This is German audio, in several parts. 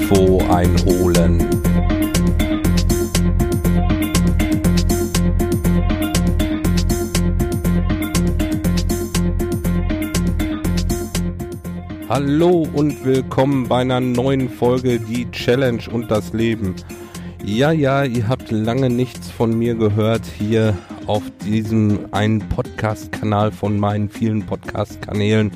Info einholen. Hallo und willkommen bei einer neuen Folge Die Challenge und das Leben. Ja, ja, ihr habt lange nichts von mir gehört hier auf diesem einen Podcast-Kanal von meinen vielen Podcast-Kanälen.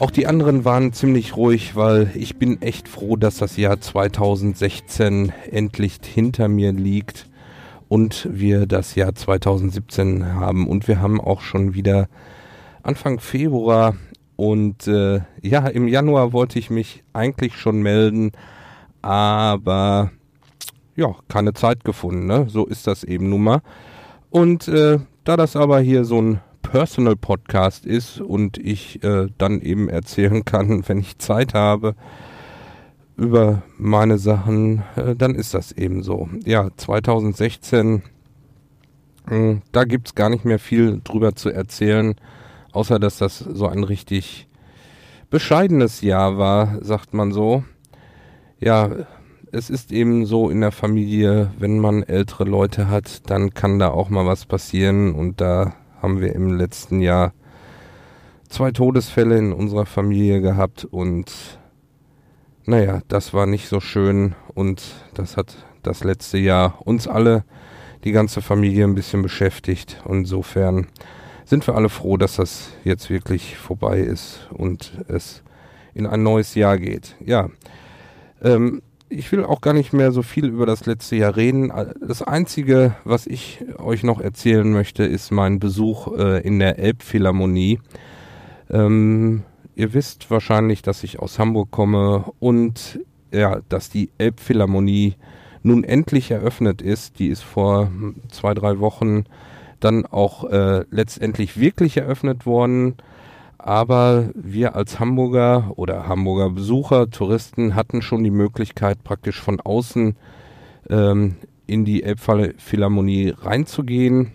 Auch die anderen waren ziemlich ruhig, weil ich bin echt froh, dass das Jahr 2016 endlich hinter mir liegt und wir das Jahr 2017 haben. Und wir haben auch schon wieder Anfang Februar und äh, ja, im Januar wollte ich mich eigentlich schon melden, aber ja, keine Zeit gefunden. Ne? So ist das eben nun mal. Und äh, da das aber hier so ein Personal Podcast ist und ich äh, dann eben erzählen kann, wenn ich Zeit habe über meine Sachen, äh, dann ist das eben so. Ja, 2016, äh, da gibt's gar nicht mehr viel drüber zu erzählen außer dass das so ein richtig bescheidenes Jahr war, sagt man so. Ja, es ist eben so in der Familie, wenn man ältere Leute hat, dann kann da auch mal was passieren und da haben wir im letzten Jahr zwei Todesfälle in unserer Familie gehabt und naja, das war nicht so schön und das hat das letzte Jahr uns alle, die ganze Familie ein bisschen beschäftigt. Insofern sind wir alle froh, dass das jetzt wirklich vorbei ist und es in ein neues Jahr geht. Ja, ähm, ich will auch gar nicht mehr so viel über das letzte Jahr reden. Das Einzige, was ich euch noch erzählen möchte, ist mein Besuch äh, in der Elbphilharmonie. Ähm, ihr wisst wahrscheinlich, dass ich aus Hamburg komme und ja, dass die Elbphilharmonie nun endlich eröffnet ist. Die ist vor zwei, drei Wochen dann auch äh, letztendlich wirklich eröffnet worden. Aber wir als Hamburger oder Hamburger Besucher, Touristen hatten schon die Möglichkeit, praktisch von außen ähm, in die Elbphilharmonie reinzugehen.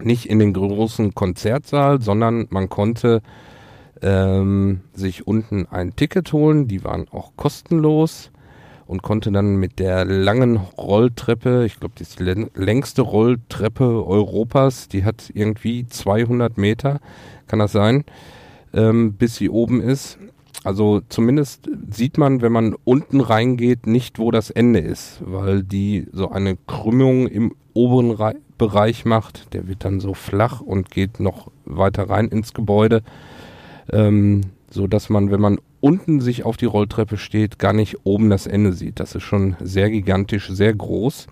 Nicht in den großen Konzertsaal, sondern man konnte ähm, sich unten ein Ticket holen. Die waren auch kostenlos und konnte dann mit der langen Rolltreppe, ich glaube, die ist die längste Rolltreppe Europas, die hat irgendwie 200 Meter, kann das sein, ähm, bis sie oben ist. Also zumindest sieht man, wenn man unten reingeht, nicht, wo das Ende ist, weil die so eine Krümmung im oberen Re Bereich macht. Der wird dann so flach und geht noch weiter rein ins Gebäude, ähm, so dass man, wenn man unten sich auf die Rolltreppe steht, gar nicht oben das Ende sieht. Das ist schon sehr gigantisch, sehr groß.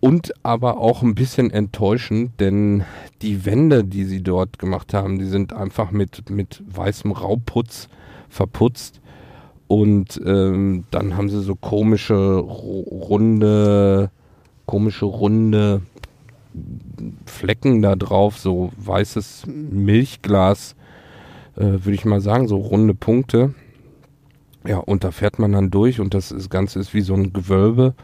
Und aber auch ein bisschen enttäuschend, denn die Wände, die sie dort gemacht haben, die sind einfach mit, mit weißem Rauputz verputzt. Und ähm, dann haben sie so komische, runde, komische, runde Flecken da drauf, so weißes Milchglas äh, würde ich mal sagen, so runde Punkte. Ja, und da fährt man dann durch und das, das Ganze ist wie so ein Gewölbe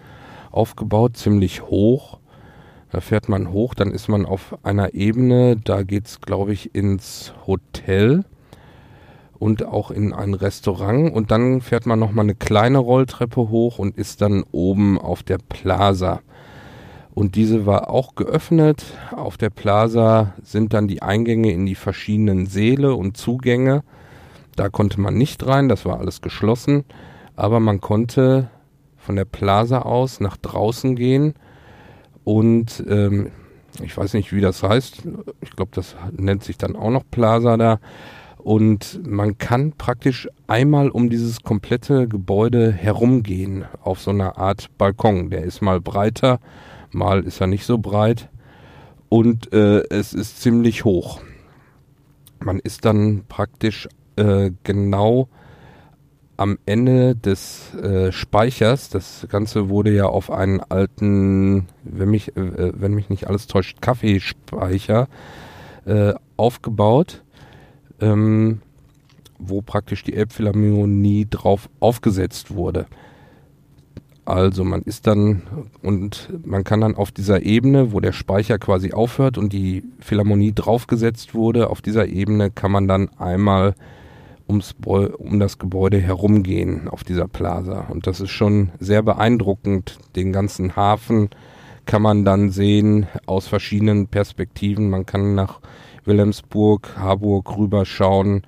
aufgebaut, ziemlich hoch. Da fährt man hoch, dann ist man auf einer Ebene, da geht's, glaube ich, ins Hotel und auch in ein Restaurant und dann fährt man nochmal eine kleine Rolltreppe hoch und ist dann oben auf der Plaza. Und diese war auch geöffnet. Auf der Plaza sind dann die Eingänge in die verschiedenen Säle und Zugänge. Da konnte man nicht rein, das war alles geschlossen. Aber man konnte von der Plaza aus nach draußen gehen. Und ähm, ich weiß nicht, wie das heißt. Ich glaube, das nennt sich dann auch noch Plaza da. Und man kann praktisch einmal um dieses komplette Gebäude herumgehen auf so einer Art Balkon. Der ist mal breiter mal ist er nicht so breit und äh, es ist ziemlich hoch. Man ist dann praktisch äh, genau am Ende des äh, Speichers. Das Ganze wurde ja auf einen alten, wenn mich, äh, wenn mich nicht alles täuscht, Kaffeespeicher äh, aufgebaut, ähm, wo praktisch die Elbphilharmonie drauf aufgesetzt wurde. Also man ist dann und man kann dann auf dieser Ebene, wo der Speicher quasi aufhört und die Philharmonie draufgesetzt wurde, auf dieser Ebene kann man dann einmal ums, um das Gebäude herumgehen auf dieser Plaza. Und das ist schon sehr beeindruckend. Den ganzen Hafen kann man dann sehen aus verschiedenen Perspektiven. Man kann nach Wilhelmsburg, Harburg rüberschauen.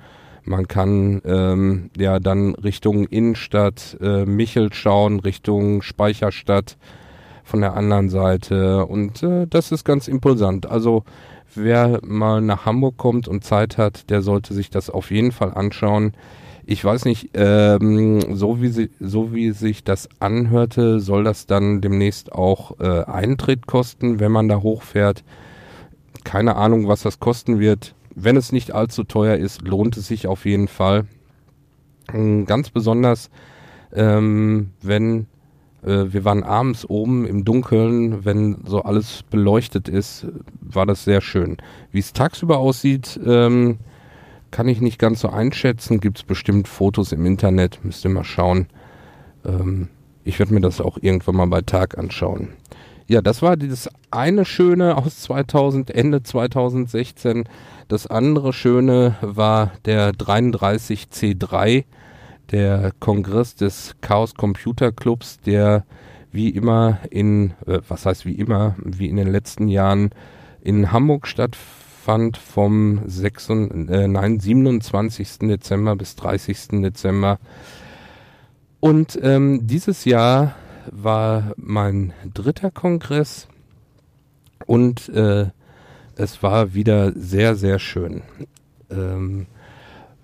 Man kann ähm, ja dann Richtung Innenstadt äh, Michel schauen, Richtung Speicherstadt von der anderen Seite. Und äh, das ist ganz impulsant. Also wer mal nach Hamburg kommt und Zeit hat, der sollte sich das auf jeden Fall anschauen. Ich weiß nicht, ähm, so, wie sie, so wie sich das anhörte, soll das dann demnächst auch äh, Eintritt kosten, wenn man da hochfährt. Keine Ahnung, was das kosten wird. Wenn es nicht allzu teuer ist, lohnt es sich auf jeden Fall. Ähm, ganz besonders, ähm, wenn äh, wir waren abends oben im Dunkeln, wenn so alles beleuchtet ist, war das sehr schön. Wie es tagsüber aussieht, ähm, kann ich nicht ganz so einschätzen. Gibt es bestimmt Fotos im Internet, müsst ihr mal schauen. Ähm, ich werde mir das auch irgendwann mal bei Tag anschauen. Ja, das war das eine Schöne aus 2000, Ende 2016. Das andere Schöne war der 33C3 der Kongress des Chaos Computer Clubs, der wie immer in, äh, was heißt wie immer, wie in den letzten Jahren in Hamburg stattfand vom 6, äh, nein, 27. Dezember bis 30. Dezember. Und ähm, dieses Jahr war mein dritter Kongress und äh, es war wieder sehr, sehr schön. Ähm,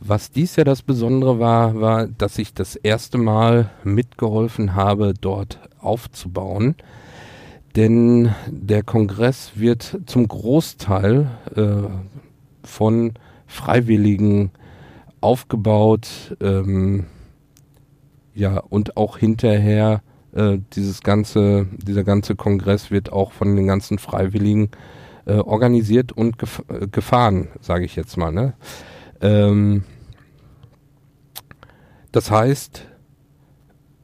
was dies Jahr das Besondere war, war, dass ich das erste Mal mitgeholfen habe, dort aufzubauen. Denn der Kongress wird zum Großteil äh, von Freiwilligen aufgebaut. Ähm, ja, und auch hinterher äh, dieses ganze, dieser ganze Kongress wird auch von den ganzen Freiwilligen äh, organisiert und gef äh, gefahren, sage ich jetzt mal. Ne? Ähm, das heißt,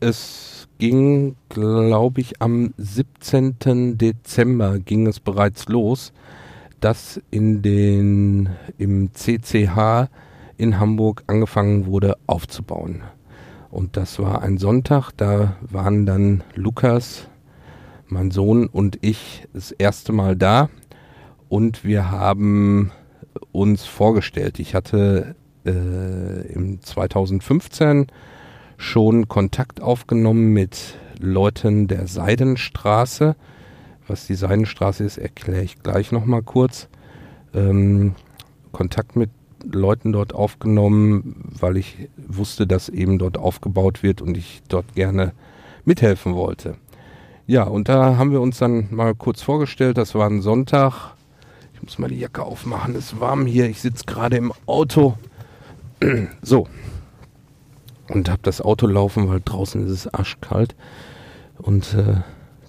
es ging, glaube ich, am 17. Dezember ging es bereits los, dass in den, im CCH in Hamburg angefangen wurde aufzubauen. Und das war ein Sonntag, da waren dann Lukas, mein Sohn und ich das erste Mal da und wir haben uns vorgestellt. Ich hatte äh, im 2015 schon Kontakt aufgenommen mit Leuten der Seidenstraße. Was die Seidenstraße ist, erkläre ich gleich nochmal kurz. Ähm, Kontakt mit Leuten dort aufgenommen, weil ich wusste, dass eben dort aufgebaut wird und ich dort gerne mithelfen wollte. Ja, und da haben wir uns dann mal kurz vorgestellt. Das war ein Sonntag ich muss mal die Jacke aufmachen. Es ist warm hier. Ich sitze gerade im Auto. so. Und habe das Auto laufen, weil draußen ist es arschkalt. Und äh,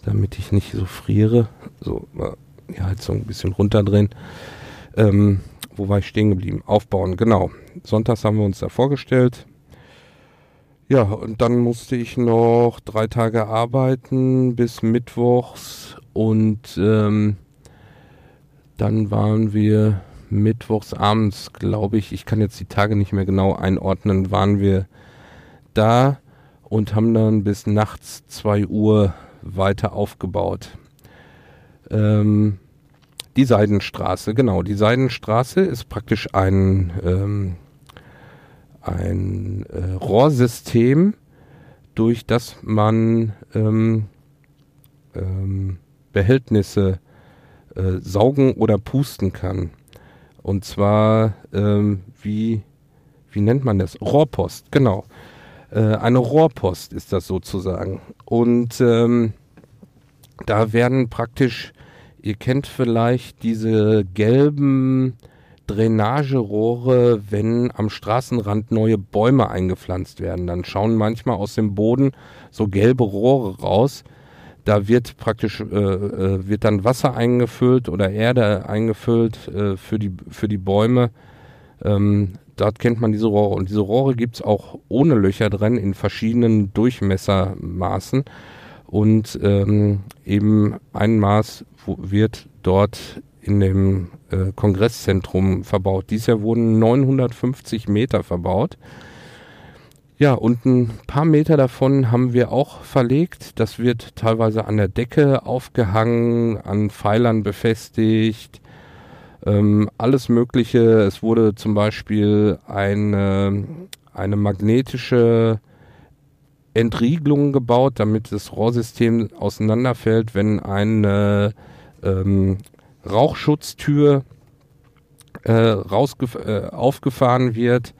damit ich nicht so friere, so die Heizung ein bisschen runterdrehen. Ähm, wo war ich stehen geblieben? Aufbauen, genau. Sonntags haben wir uns da vorgestellt. Ja, und dann musste ich noch drei Tage arbeiten bis Mittwochs und ähm, dann waren wir mittwochs abends, glaube ich, ich kann jetzt die Tage nicht mehr genau einordnen, waren wir da und haben dann bis nachts 2 Uhr weiter aufgebaut. Ähm, die Seidenstraße, genau. Die Seidenstraße ist praktisch ein, ähm, ein äh, Rohrsystem, durch das man ähm, ähm, Behältnisse äh, saugen oder pusten kann. Und zwar, ähm, wie, wie nennt man das? Rohrpost, genau. Äh, eine Rohrpost ist das sozusagen. Und ähm, da werden praktisch, ihr kennt vielleicht diese gelben Drainagerohre, wenn am Straßenrand neue Bäume eingepflanzt werden. Dann schauen manchmal aus dem Boden so gelbe Rohre raus da wird praktisch äh, äh, wird dann Wasser eingefüllt oder Erde eingefüllt äh, für die für die Bäume. Ähm, dort kennt man diese Rohre und diese Rohre gibt es auch ohne Löcher drin in verschiedenen Durchmessermaßen und ähm, eben ein Maß wird dort in dem äh, Kongresszentrum verbaut. Dieses Jahr wurden 950 Meter verbaut. Ja, und ein paar Meter davon haben wir auch verlegt. Das wird teilweise an der Decke aufgehangen, an Pfeilern befestigt, ähm, alles Mögliche. Es wurde zum Beispiel eine, eine magnetische Entriegelung gebaut, damit das Rohrsystem auseinanderfällt, wenn eine ähm, Rauchschutztür äh, äh, aufgefahren wird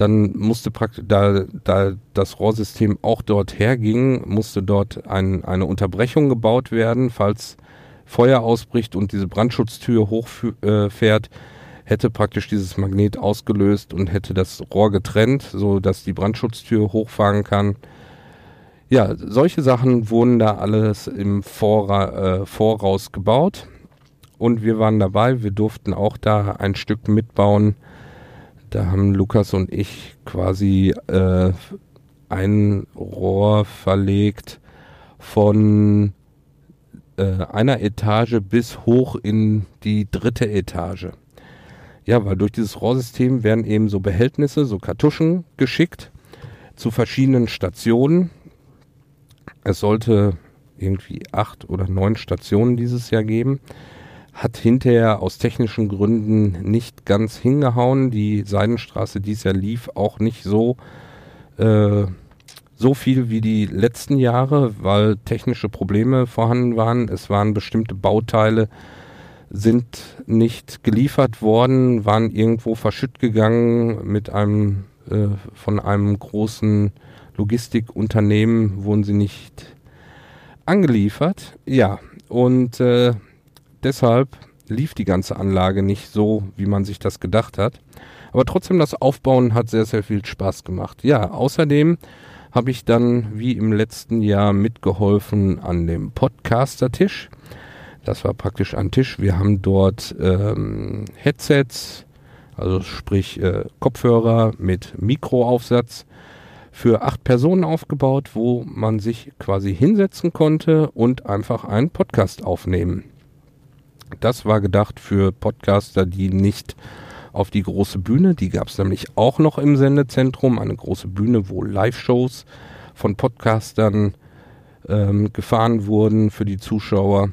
dann musste praktisch, da, da das Rohrsystem auch dort herging, musste dort ein, eine Unterbrechung gebaut werden, falls Feuer ausbricht und diese Brandschutztür hochfährt, äh, hätte praktisch dieses Magnet ausgelöst und hätte das Rohr getrennt, so dass die Brandschutztür hochfahren kann. Ja, solche Sachen wurden da alles im Vora, äh, Voraus gebaut und wir waren dabei. Wir durften auch da ein Stück mitbauen. Da haben Lukas und ich quasi äh, ein Rohr verlegt von äh, einer Etage bis hoch in die dritte Etage. Ja, weil durch dieses Rohrsystem werden eben so Behältnisse, so Kartuschen geschickt zu verschiedenen Stationen. Es sollte irgendwie acht oder neun Stationen dieses Jahr geben hat hinterher aus technischen Gründen nicht ganz hingehauen. Die Seidenstraße dies Jahr lief auch nicht so, äh, so viel wie die letzten Jahre, weil technische Probleme vorhanden waren. Es waren bestimmte Bauteile, sind nicht geliefert worden, waren irgendwo verschütt gegangen mit einem äh, von einem großen Logistikunternehmen wurden sie nicht angeliefert. Ja, und äh, deshalb lief die ganze Anlage nicht so, wie man sich das gedacht hat. Aber trotzdem, das Aufbauen hat sehr, sehr viel Spaß gemacht. Ja, außerdem habe ich dann wie im letzten Jahr mitgeholfen an dem Podcaster-Tisch. Das war praktisch ein Tisch. Wir haben dort ähm, Headsets, also sprich äh, Kopfhörer mit Mikroaufsatz für acht Personen aufgebaut, wo man sich quasi hinsetzen konnte und einfach einen Podcast aufnehmen. Das war gedacht für Podcaster, die nicht auf die große Bühne, die gab es nämlich auch noch im Sendezentrum, eine große Bühne, wo Live-Shows von Podcastern ähm, gefahren wurden für die Zuschauer.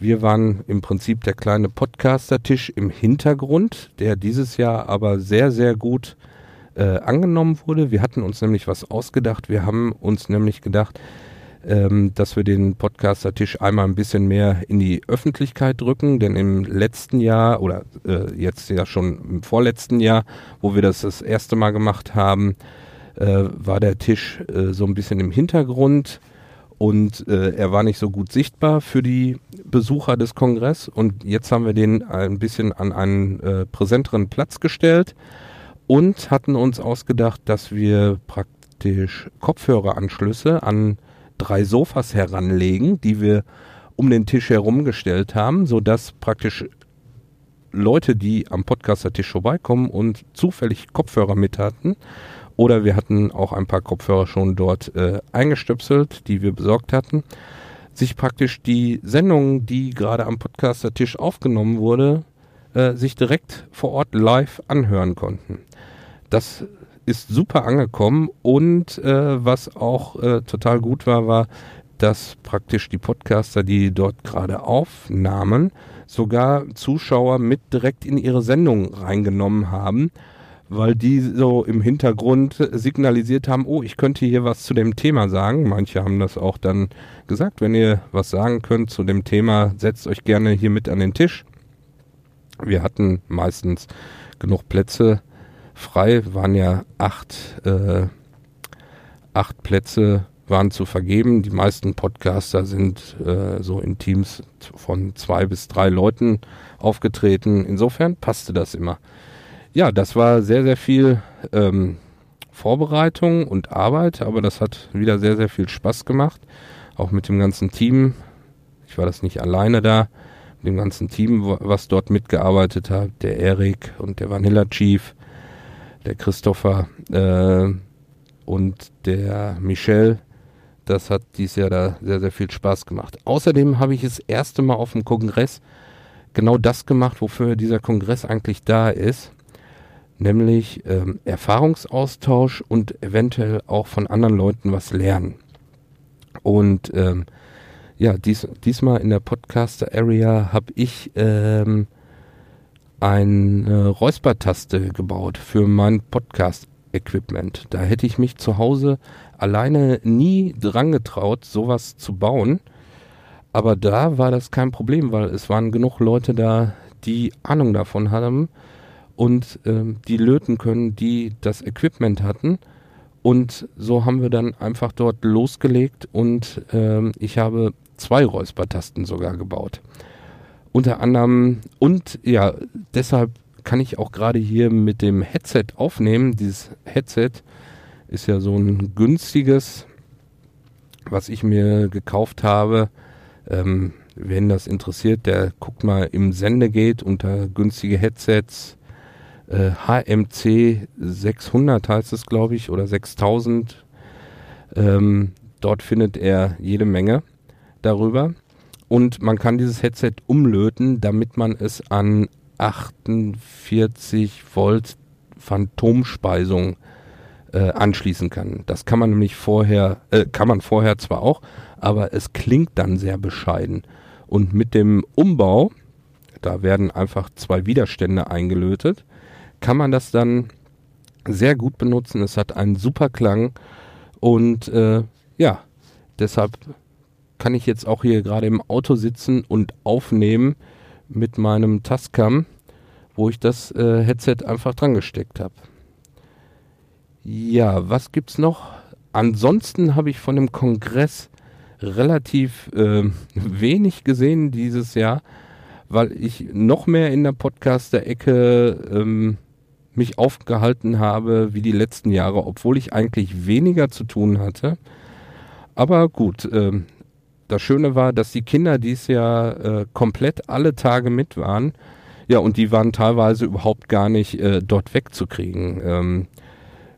Wir waren im Prinzip der kleine Podcaster-Tisch im Hintergrund, der dieses Jahr aber sehr, sehr gut äh, angenommen wurde. Wir hatten uns nämlich was ausgedacht. Wir haben uns nämlich gedacht, ähm, dass wir den Podcaster-Tisch einmal ein bisschen mehr in die Öffentlichkeit drücken, denn im letzten Jahr oder äh, jetzt ja schon im vorletzten Jahr, wo wir das das erste Mal gemacht haben, äh, war der Tisch äh, so ein bisschen im Hintergrund und äh, er war nicht so gut sichtbar für die Besucher des Kongresses und jetzt haben wir den ein bisschen an einen äh, präsenteren Platz gestellt und hatten uns ausgedacht, dass wir praktisch Kopfhöreranschlüsse an drei Sofas heranlegen, die wir um den Tisch herumgestellt haben, sodass praktisch Leute, die am Podcaster-Tisch vorbeikommen und zufällig Kopfhörer mit hatten, oder wir hatten auch ein paar Kopfhörer schon dort äh, eingestöpselt, die wir besorgt hatten, sich praktisch die Sendung, die gerade am Podcaster-Tisch aufgenommen wurde, äh, sich direkt vor Ort live anhören konnten. Das ist super angekommen und äh, was auch äh, total gut war, war, dass praktisch die Podcaster, die dort gerade aufnahmen, sogar Zuschauer mit direkt in ihre Sendung reingenommen haben, weil die so im Hintergrund signalisiert haben, oh, ich könnte hier was zu dem Thema sagen. Manche haben das auch dann gesagt, wenn ihr was sagen könnt zu dem Thema, setzt euch gerne hier mit an den Tisch. Wir hatten meistens genug Plätze frei, waren ja acht, äh, acht Plätze waren zu vergeben. Die meisten Podcaster sind äh, so in Teams von zwei bis drei Leuten aufgetreten. Insofern passte das immer. Ja, das war sehr, sehr viel ähm, Vorbereitung und Arbeit, aber das hat wieder sehr, sehr viel Spaß gemacht. Auch mit dem ganzen Team. Ich war das nicht alleine da. Dem ganzen Team, was dort mitgearbeitet hat. Der Erik und der Vanilla Chief der Christopher äh, und der Michel. Das hat dies Jahr da sehr, sehr viel Spaß gemacht. Außerdem habe ich das erste Mal auf dem Kongress genau das gemacht, wofür dieser Kongress eigentlich da ist, nämlich ähm, Erfahrungsaustausch und eventuell auch von anderen Leuten was lernen. Und ähm, ja, dies, diesmal in der Podcaster-Area habe ich ähm, eine Räuspertaste gebaut für mein Podcast-Equipment. Da hätte ich mich zu Hause alleine nie dran getraut, sowas zu bauen. Aber da war das kein Problem, weil es waren genug Leute da, die Ahnung davon haben und ähm, die löten können, die das Equipment hatten. Und so haben wir dann einfach dort losgelegt und ähm, ich habe zwei Räuspertasten sogar gebaut. Unter anderem und ja, deshalb kann ich auch gerade hier mit dem Headset aufnehmen. Dieses Headset ist ja so ein günstiges, was ich mir gekauft habe. Ähm, wen das interessiert, der guckt mal im Sendegate unter günstige Headsets. Äh, HMC 600 heißt es, glaube ich, oder 6000. Ähm, dort findet er jede Menge darüber. Und man kann dieses Headset umlöten, damit man es an 48 Volt Phantomspeisung äh, anschließen kann. Das kann man nämlich vorher, äh, kann man vorher zwar auch, aber es klingt dann sehr bescheiden. Und mit dem Umbau, da werden einfach zwei Widerstände eingelötet, kann man das dann sehr gut benutzen. Es hat einen super Klang und äh, ja, deshalb kann ich jetzt auch hier gerade im Auto sitzen und aufnehmen mit meinem Tascam, wo ich das äh, Headset einfach dran gesteckt habe. Ja, was gibt's noch? Ansonsten habe ich von dem Kongress relativ äh, wenig gesehen dieses Jahr, weil ich noch mehr in der Podcaster-Ecke ähm, mich aufgehalten habe wie die letzten Jahre, obwohl ich eigentlich weniger zu tun hatte. Aber gut, ähm, das Schöne war, dass die Kinder dies Jahr äh, komplett alle Tage mit waren. Ja, und die waren teilweise überhaupt gar nicht äh, dort wegzukriegen. Ähm,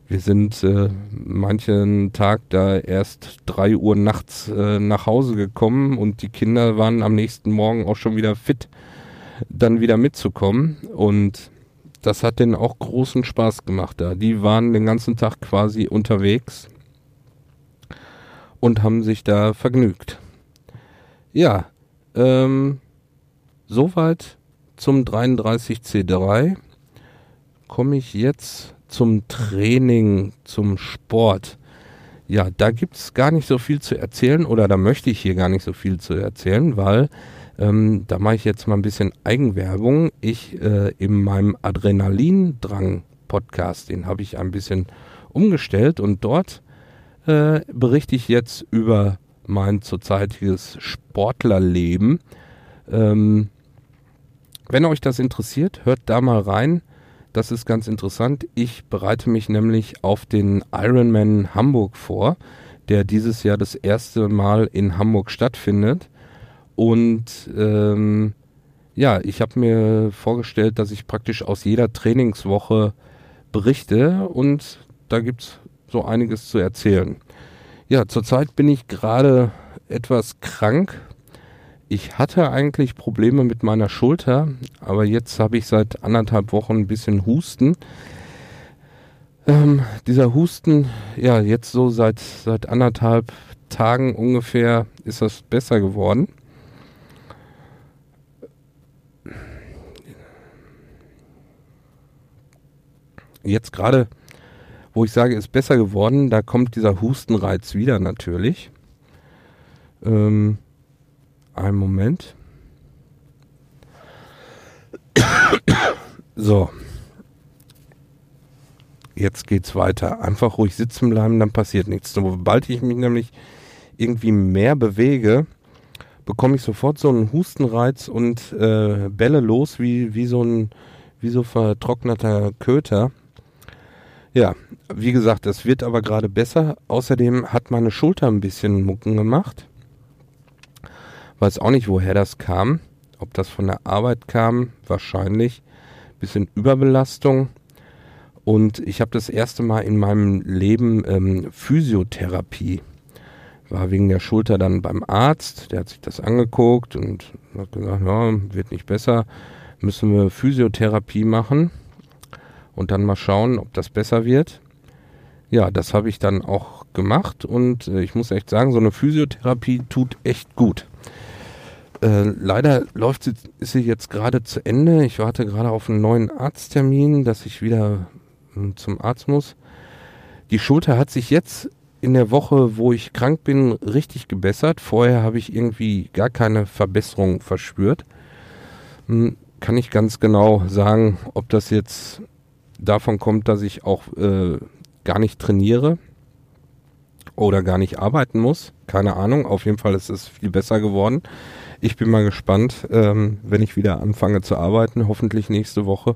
wir sind äh, manchen Tag da erst drei Uhr nachts äh, nach Hause gekommen und die Kinder waren am nächsten Morgen auch schon wieder fit, dann wieder mitzukommen. Und das hat denen auch großen Spaß gemacht da. Die waren den ganzen Tag quasi unterwegs und haben sich da vergnügt. Ja, ähm, soweit zum 33C3. Komme ich jetzt zum Training, zum Sport. Ja, da gibt es gar nicht so viel zu erzählen oder da möchte ich hier gar nicht so viel zu erzählen, weil ähm, da mache ich jetzt mal ein bisschen Eigenwerbung. Ich äh, in meinem Adrenalindrang-Podcast, den habe ich ein bisschen umgestellt und dort äh, berichte ich jetzt über mein zurzeitiges Sportlerleben. Ähm, wenn euch das interessiert, hört da mal rein. Das ist ganz interessant. Ich bereite mich nämlich auf den Ironman Hamburg vor, der dieses Jahr das erste Mal in Hamburg stattfindet. Und ähm, ja, ich habe mir vorgestellt, dass ich praktisch aus jeder Trainingswoche berichte und da gibt es so einiges zu erzählen. Ja, zurzeit bin ich gerade etwas krank, ich hatte eigentlich Probleme mit meiner Schulter, aber jetzt habe ich seit anderthalb Wochen ein bisschen Husten. Ähm, dieser Husten, ja, jetzt so seit, seit anderthalb Tagen ungefähr ist das besser geworden. Jetzt gerade, wo ich sage, ist besser geworden, da kommt dieser Hustenreiz wieder natürlich. Ähm, einen Moment. So. Jetzt geht's weiter. Einfach ruhig sitzen bleiben, dann passiert nichts. Sobald ich mich nämlich irgendwie mehr bewege, bekomme ich sofort so einen Hustenreiz und äh, bälle los wie, wie so ein wie so vertrockneter Köter. Ja, wie gesagt, das wird aber gerade besser. Außerdem hat meine Schulter ein bisschen Mucken gemacht. Weiß auch nicht, woher das kam. Ob das von der Arbeit kam, wahrscheinlich. Bisschen Überbelastung. Und ich habe das erste Mal in meinem Leben ähm, Physiotherapie. war wegen der Schulter dann beim Arzt, der hat sich das angeguckt und hat gesagt, ja, wird nicht besser, müssen wir Physiotherapie machen und dann mal schauen, ob das besser wird. Ja, das habe ich dann auch gemacht und äh, ich muss echt sagen, so eine Physiotherapie tut echt gut. Äh, leider läuft sie, ist sie jetzt gerade zu Ende. Ich warte gerade auf einen neuen Arzttermin, dass ich wieder äh, zum Arzt muss. Die Schulter hat sich jetzt in der Woche, wo ich krank bin, richtig gebessert. Vorher habe ich irgendwie gar keine Verbesserung verspürt. Hm, kann ich ganz genau sagen, ob das jetzt davon kommt, dass ich auch äh, gar nicht trainiere oder gar nicht arbeiten muss. Keine Ahnung. Auf jeden Fall ist es viel besser geworden. Ich bin mal gespannt, ähm, wenn ich wieder anfange zu arbeiten, hoffentlich nächste Woche,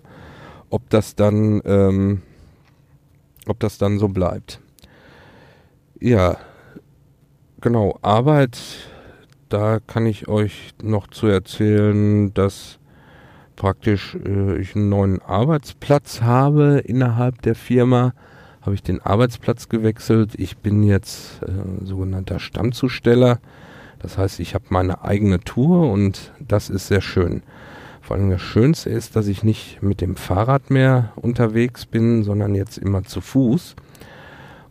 ob das dann, ähm, ob das dann so bleibt. Ja, genau, Arbeit, da kann ich euch noch zu erzählen, dass praktisch äh, ich einen neuen Arbeitsplatz habe innerhalb der Firma. Habe ich den Arbeitsplatz gewechselt. Ich bin jetzt äh, sogenannter Stammzusteller. Das heißt, ich habe meine eigene Tour und das ist sehr schön. Vor allem das Schönste ist, dass ich nicht mit dem Fahrrad mehr unterwegs bin, sondern jetzt immer zu Fuß.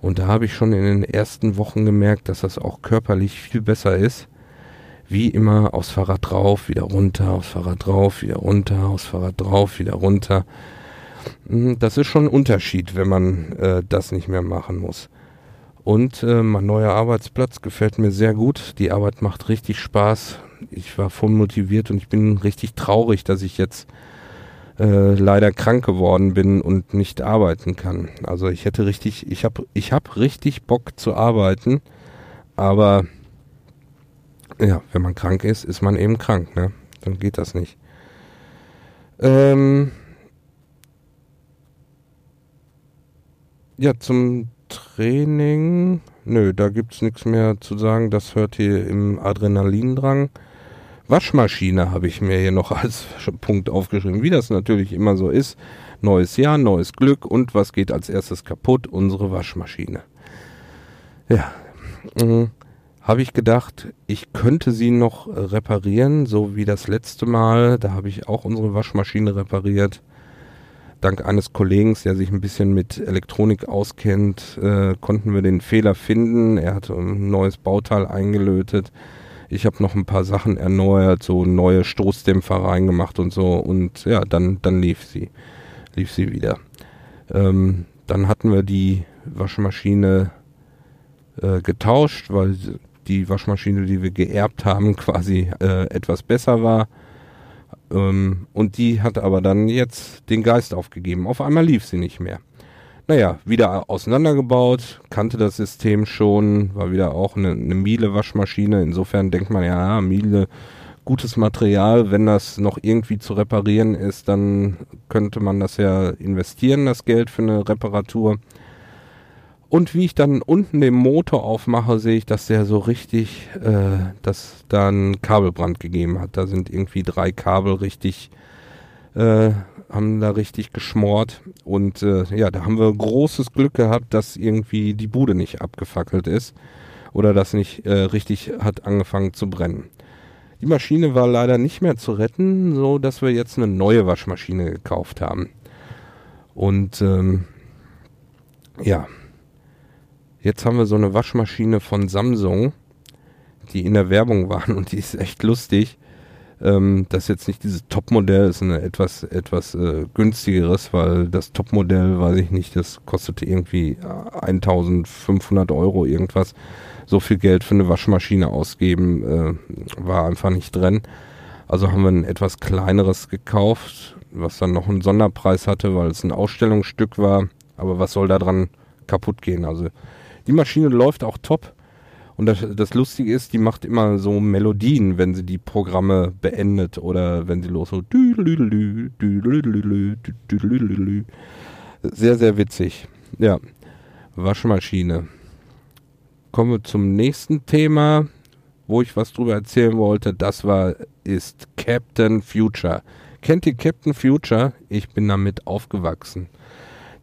Und da habe ich schon in den ersten Wochen gemerkt, dass das auch körperlich viel besser ist. Wie immer aufs Fahrrad drauf, wieder runter, aufs Fahrrad drauf, wieder runter, aufs Fahrrad drauf, wieder runter. Hm, das ist schon ein Unterschied, wenn man äh, das nicht mehr machen muss. Und äh, mein neuer Arbeitsplatz gefällt mir sehr gut. Die Arbeit macht richtig Spaß. Ich war voll motiviert und ich bin richtig traurig, dass ich jetzt äh, leider krank geworden bin und nicht arbeiten kann. Also ich hätte richtig, ich habe ich hab richtig Bock zu arbeiten, aber ja, wenn man krank ist, ist man eben krank, ne? Dann geht das nicht. Ähm ja, zum Training. Nö, da gibt's nichts mehr zu sagen. Das hört ihr im Adrenalindrang. Waschmaschine habe ich mir hier noch als Punkt aufgeschrieben, wie das natürlich immer so ist. Neues Jahr, neues Glück und was geht als erstes kaputt? Unsere Waschmaschine. Ja, mhm. habe ich gedacht, ich könnte sie noch äh, reparieren, so wie das letzte Mal. Da habe ich auch unsere Waschmaschine repariert. Dank eines Kollegen, der sich ein bisschen mit Elektronik auskennt, äh, konnten wir den Fehler finden. Er hat ein neues Bauteil eingelötet ich habe noch ein paar Sachen erneuert, so neue Stoßdämpfer reingemacht und so. Und ja, dann, dann lief sie. Lief sie wieder. Ähm, dann hatten wir die Waschmaschine äh, getauscht, weil die Waschmaschine, die wir geerbt haben, quasi äh, etwas besser war. Ähm, und die hat aber dann jetzt den Geist aufgegeben. Auf einmal lief sie nicht mehr naja, wieder auseinandergebaut, kannte das System schon, war wieder auch eine, eine Miele-Waschmaschine. Insofern denkt man, ja, Miele, gutes Material. Wenn das noch irgendwie zu reparieren ist, dann könnte man das ja investieren, das Geld für eine Reparatur. Und wie ich dann unten den Motor aufmache, sehe ich, dass der so richtig, äh, dass da ein Kabelbrand gegeben hat. Da sind irgendwie drei Kabel richtig äh, haben da richtig geschmort und äh, ja, da haben wir großes Glück gehabt, dass irgendwie die Bude nicht abgefackelt ist oder das nicht äh, richtig hat angefangen zu brennen. Die Maschine war leider nicht mehr zu retten, so dass wir jetzt eine neue Waschmaschine gekauft haben. Und ähm, ja, jetzt haben wir so eine Waschmaschine von Samsung, die in der Werbung waren und die ist echt lustig. Ähm, das ist jetzt nicht dieses Topmodell, ist ein etwas, etwas äh, günstigeres, weil das Topmodell, weiß ich nicht, das kostete irgendwie 1500 äh, Euro irgendwas. So viel Geld für eine Waschmaschine ausgeben äh, war einfach nicht drin. Also haben wir ein etwas kleineres gekauft, was dann noch einen Sonderpreis hatte, weil es ein Ausstellungsstück war. Aber was soll da dran kaputt gehen? Also die Maschine läuft auch top. Und das, das Lustige ist, die macht immer so Melodien, wenn sie die Programme beendet oder wenn sie los so sehr, sehr witzig. Ja, Waschmaschine. Kommen wir zum nächsten Thema, wo ich was drüber erzählen wollte. Das war, ist Captain Future. Kennt ihr Captain Future? Ich bin damit aufgewachsen.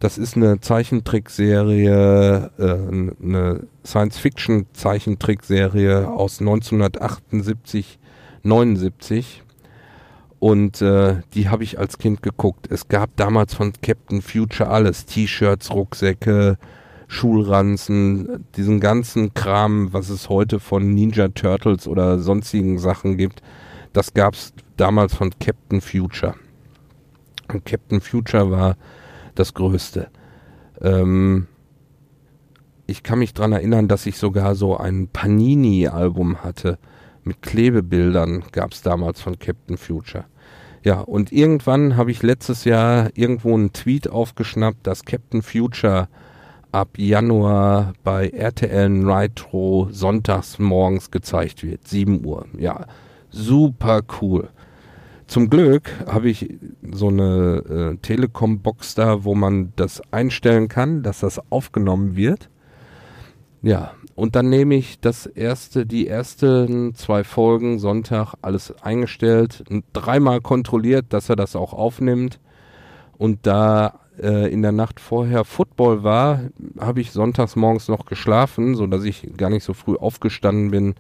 Das ist eine Zeichentrickserie, äh, eine Science-Fiction-Zeichentrickserie aus 1978, 79. Und äh, die habe ich als Kind geguckt. Es gab damals von Captain Future alles. T-Shirts, Rucksäcke, Schulranzen, diesen ganzen Kram, was es heute von Ninja Turtles oder sonstigen Sachen gibt. Das gab es damals von Captain Future. Und Captain Future war das Größte. Ähm, ich kann mich dran erinnern, dass ich sogar so ein Panini-Album hatte mit Klebebildern, gab es damals von Captain Future. Ja, und irgendwann habe ich letztes Jahr irgendwo einen Tweet aufgeschnappt, dass Captain Future ab Januar bei RTL Nitro sonntags morgens gezeigt wird. 7 Uhr. Ja, super cool. Zum Glück habe ich so eine äh, Telekom-Box da, wo man das einstellen kann, dass das aufgenommen wird. Ja, und dann nehme ich das erste, die ersten zwei Folgen Sonntag alles eingestellt, dreimal kontrolliert, dass er das auch aufnimmt. Und da äh, in der Nacht vorher Football war, habe ich sonntags morgens noch geschlafen, so dass ich gar nicht so früh aufgestanden bin,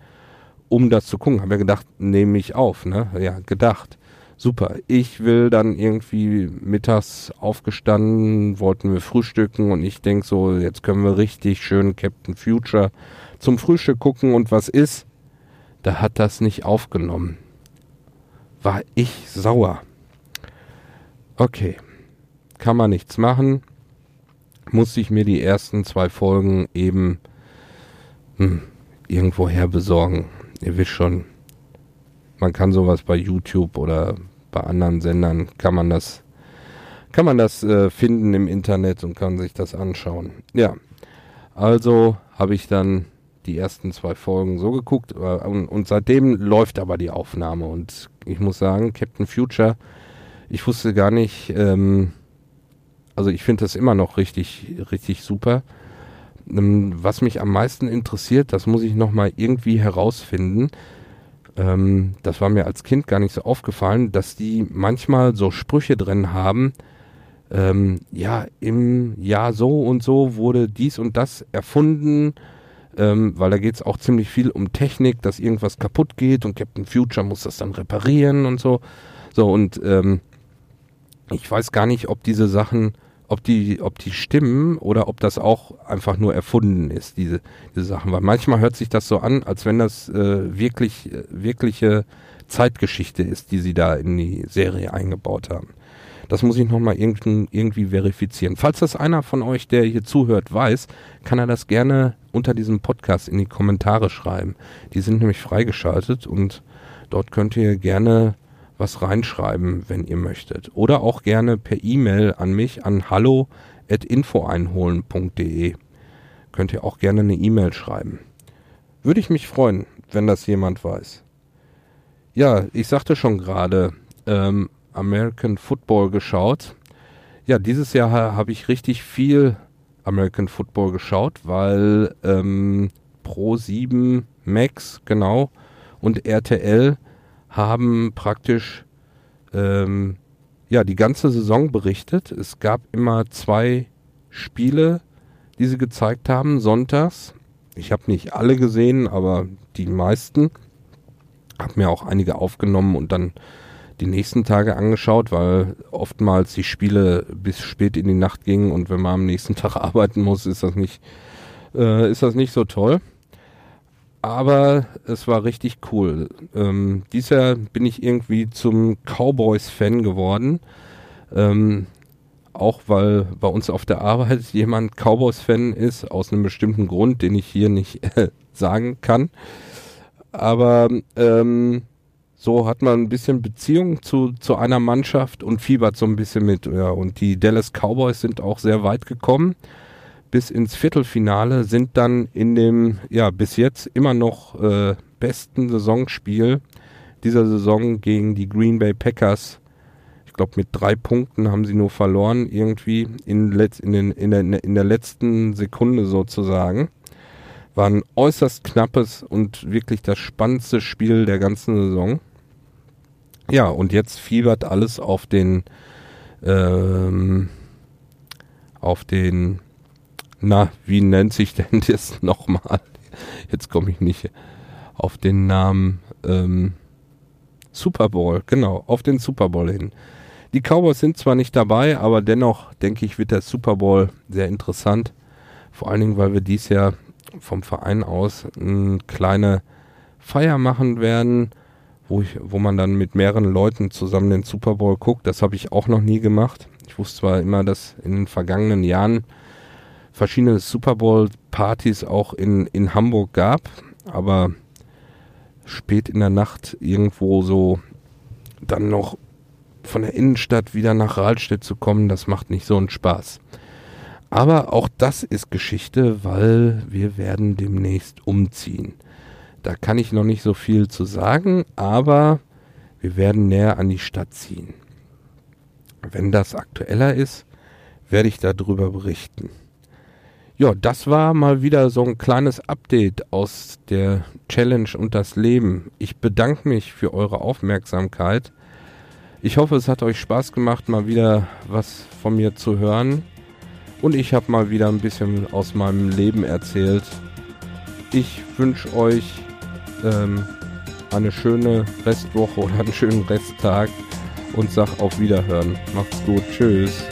um das zu gucken. Habe ja gedacht, nehme ich auf, ne? Ja, gedacht super. Ich will dann irgendwie mittags aufgestanden, wollten wir frühstücken und ich denke so, jetzt können wir richtig schön Captain Future zum Frühstück gucken und was ist? Da hat das nicht aufgenommen. War ich sauer. Okay, kann man nichts machen. Musste ich mir die ersten zwei Folgen eben hm, irgendwoher besorgen. Ihr wisst schon, man kann sowas bei YouTube oder bei anderen Sendern kann man das kann man das äh, finden im Internet und kann sich das anschauen. Ja, also habe ich dann die ersten zwei Folgen so geguckt äh, und, und, seitdem läuft aber die Aufnahme und ich muss sagen, Captain Future, ich wusste gar nicht, ähm, also ich finde das immer noch richtig, richtig super. Ähm, was mich am meisten interessiert, das muss ich nochmal irgendwie herausfinden, ähm, das war mir als Kind gar nicht so aufgefallen, dass die manchmal so Sprüche drin haben, ähm, ja, im Jahr so und so wurde dies und das erfunden, ähm, weil da geht es auch ziemlich viel um Technik, dass irgendwas kaputt geht und Captain Future muss das dann reparieren und so. So, und ähm, ich weiß gar nicht, ob diese Sachen ob die, ob die stimmen oder ob das auch einfach nur erfunden ist, diese, diese Sachen. Weil manchmal hört sich das so an, als wenn das äh, wirklich, äh, wirkliche Zeitgeschichte ist, die sie da in die Serie eingebaut haben. Das muss ich nochmal irgendwie, irgendwie verifizieren. Falls das einer von euch, der hier zuhört, weiß, kann er das gerne unter diesem Podcast in die Kommentare schreiben. Die sind nämlich freigeschaltet und dort könnt ihr gerne was reinschreiben, wenn ihr möchtet. Oder auch gerne per E-Mail an mich an hallo@infoeinholen.de. Könnt ihr auch gerne eine E-Mail schreiben. Würde ich mich freuen, wenn das jemand weiß. Ja, ich sagte schon gerade, ähm, American Football geschaut. Ja, dieses Jahr habe ich richtig viel American Football geschaut, weil ähm, Pro 7 Max, genau, und RTL haben praktisch ähm, ja die ganze Saison berichtet. Es gab immer zwei Spiele, die sie gezeigt haben, sonntags. Ich habe nicht alle gesehen, aber die meisten. Habe mir auch einige aufgenommen und dann die nächsten Tage angeschaut, weil oftmals die Spiele bis spät in die Nacht gingen und wenn man am nächsten Tag arbeiten muss, ist das nicht, äh, ist das nicht so toll aber es war richtig cool. Ähm, dieses Jahr bin ich irgendwie zum Cowboys-Fan geworden. Ähm, auch weil bei uns auf der Arbeit jemand Cowboys-Fan ist, aus einem bestimmten Grund, den ich hier nicht äh, sagen kann. Aber ähm, so hat man ein bisschen Beziehung zu, zu einer Mannschaft und fiebert so ein bisschen mit. Ja, und die Dallas Cowboys sind auch sehr weit gekommen bis ins Viertelfinale, sind dann in dem, ja, bis jetzt immer noch äh, besten Saisonspiel dieser Saison gegen die Green Bay Packers. Ich glaube, mit drei Punkten haben sie nur verloren, irgendwie in, in, den, in, der, in der letzten Sekunde sozusagen. War ein äußerst knappes und wirklich das spannendste Spiel der ganzen Saison. Ja, und jetzt fiebert alles auf den ähm, auf den, na, wie nennt sich denn das nochmal? Jetzt komme ich nicht auf den Namen ähm, Super Bowl, genau, auf den Super Bowl hin. Die Cowboys sind zwar nicht dabei, aber dennoch denke ich, wird der Super Bowl sehr interessant. Vor allen Dingen, weil wir dies Jahr vom Verein aus eine kleine Feier machen werden, wo, ich, wo man dann mit mehreren Leuten zusammen den Super Bowl guckt. Das habe ich auch noch nie gemacht. Ich wusste zwar immer, dass in den vergangenen Jahren verschiedene Super Bowl-Partys auch in, in Hamburg gab, aber spät in der Nacht irgendwo so dann noch von der Innenstadt wieder nach Rahlstedt zu kommen, das macht nicht so einen Spaß. Aber auch das ist Geschichte, weil wir werden demnächst umziehen. Da kann ich noch nicht so viel zu sagen, aber wir werden näher an die Stadt ziehen. Wenn das aktueller ist, werde ich darüber berichten. Ja, das war mal wieder so ein kleines Update aus der Challenge und das Leben. Ich bedanke mich für eure Aufmerksamkeit. Ich hoffe, es hat euch Spaß gemacht, mal wieder was von mir zu hören. Und ich habe mal wieder ein bisschen aus meinem Leben erzählt. Ich wünsche euch ähm, eine schöne Restwoche oder einen schönen Resttag und sag auf Wiederhören. Macht's gut. Tschüss.